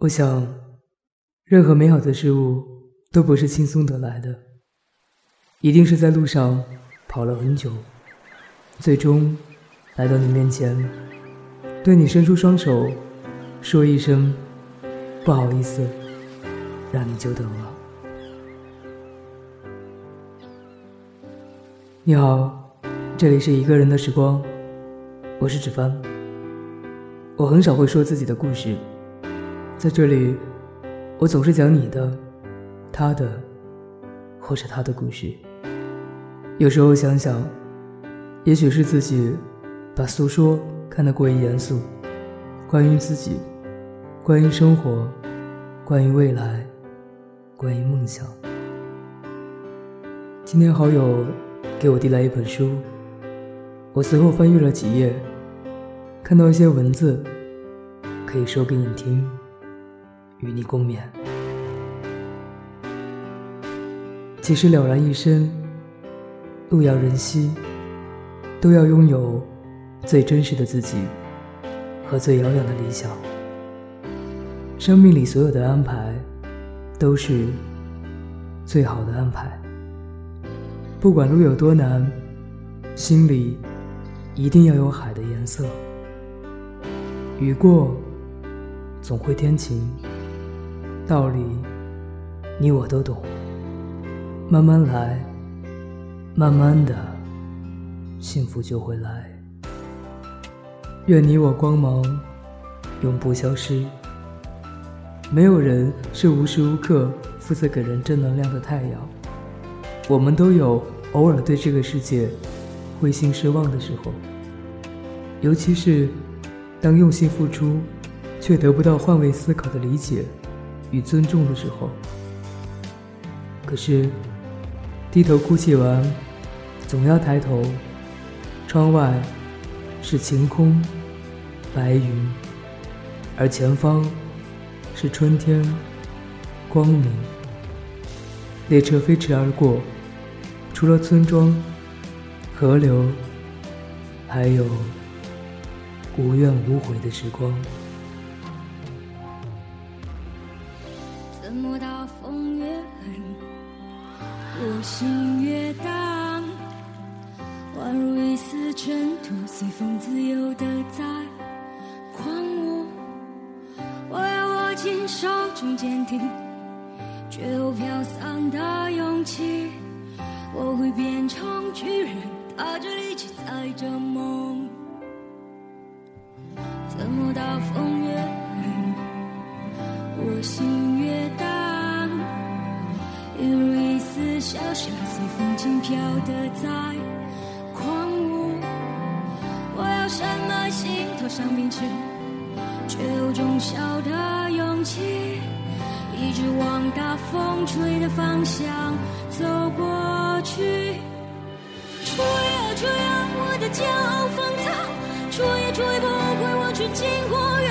我想，任何美好的事物都不是轻松得来的，一定是在路上跑了很久，最终来到你面前，对你伸出双手，说一声不好意思，让你久等了。你好，这里是一个人的时光，我是芷帆。我很少会说自己的故事。在这里，我总是讲你的、他的，或者他的故事。有时候想想，也许是自己把诉说看得过于严肃。关于自己，关于生活，关于未来，关于梦想。今天好友给我递来一本书，我随后翻阅了几页，看到一些文字，可以说给你听。与你共勉。其实了然一生，路遥人稀，都要拥有最真实的自己和最遥远的理想。生命里所有的安排，都是最好的安排。不管路有多难，心里一定要有海的颜色。雨过，总会天晴。道理，你我都懂。慢慢来，慢慢的，幸福就会来。愿你我光芒永不消失。没有人是无时无刻负责给人正能量的太阳。我们都有偶尔对这个世界灰心失望的时候，尤其是当用心付出，却得不到换位思考的理解。与尊重的时候，可是低头哭泣完，总要抬头。窗外是晴空、白云，而前方是春天、光明。列车飞驰而过，除了村庄、河流，还有无怨无悔的时光。我心越荡？宛如一丝尘土，随风自由的在狂舞。我要握紧手中坚定却又飘散的勇气。我会变成巨人，踏着力气载着梦。怎么大风越狠，我心。小小随风轻飘的在狂舞，我要深埋心头上秉持，却有种小的勇气，一直往大风吹的方向走过去。吹啊吹啊，我的骄傲放纵，吹也吹不回我纯净花园，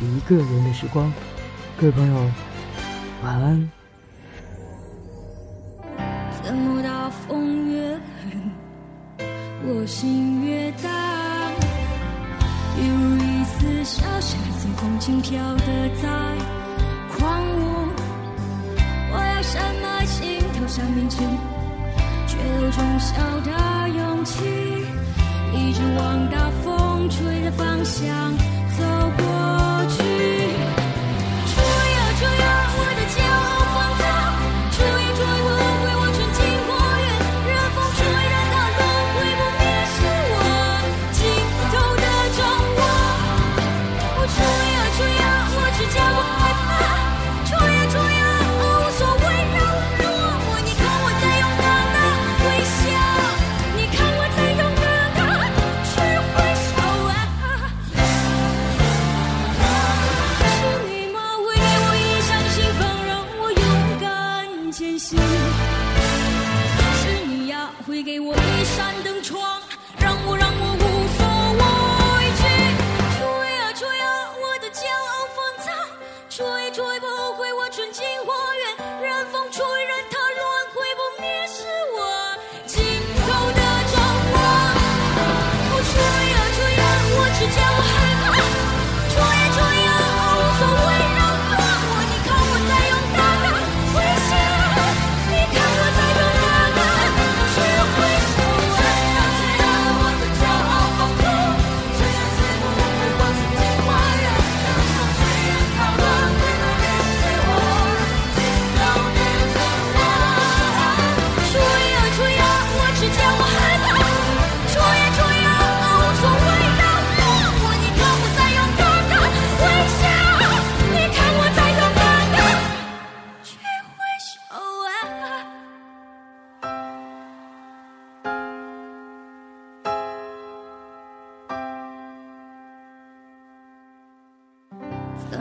一个人的时光。各位朋友，晚安。怎么大风越狠，我心越大，犹如一丝小沙，随风轻飘的在狂舞。我要什么心？像明星，却有种小的勇气，一直往大风吹的方向走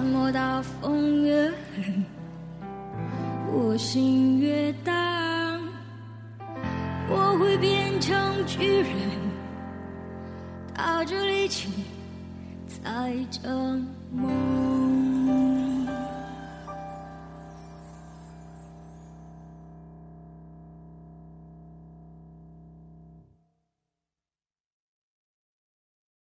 么大风越狠，我心越荡？我会变成巨人，踏着力气，载着梦。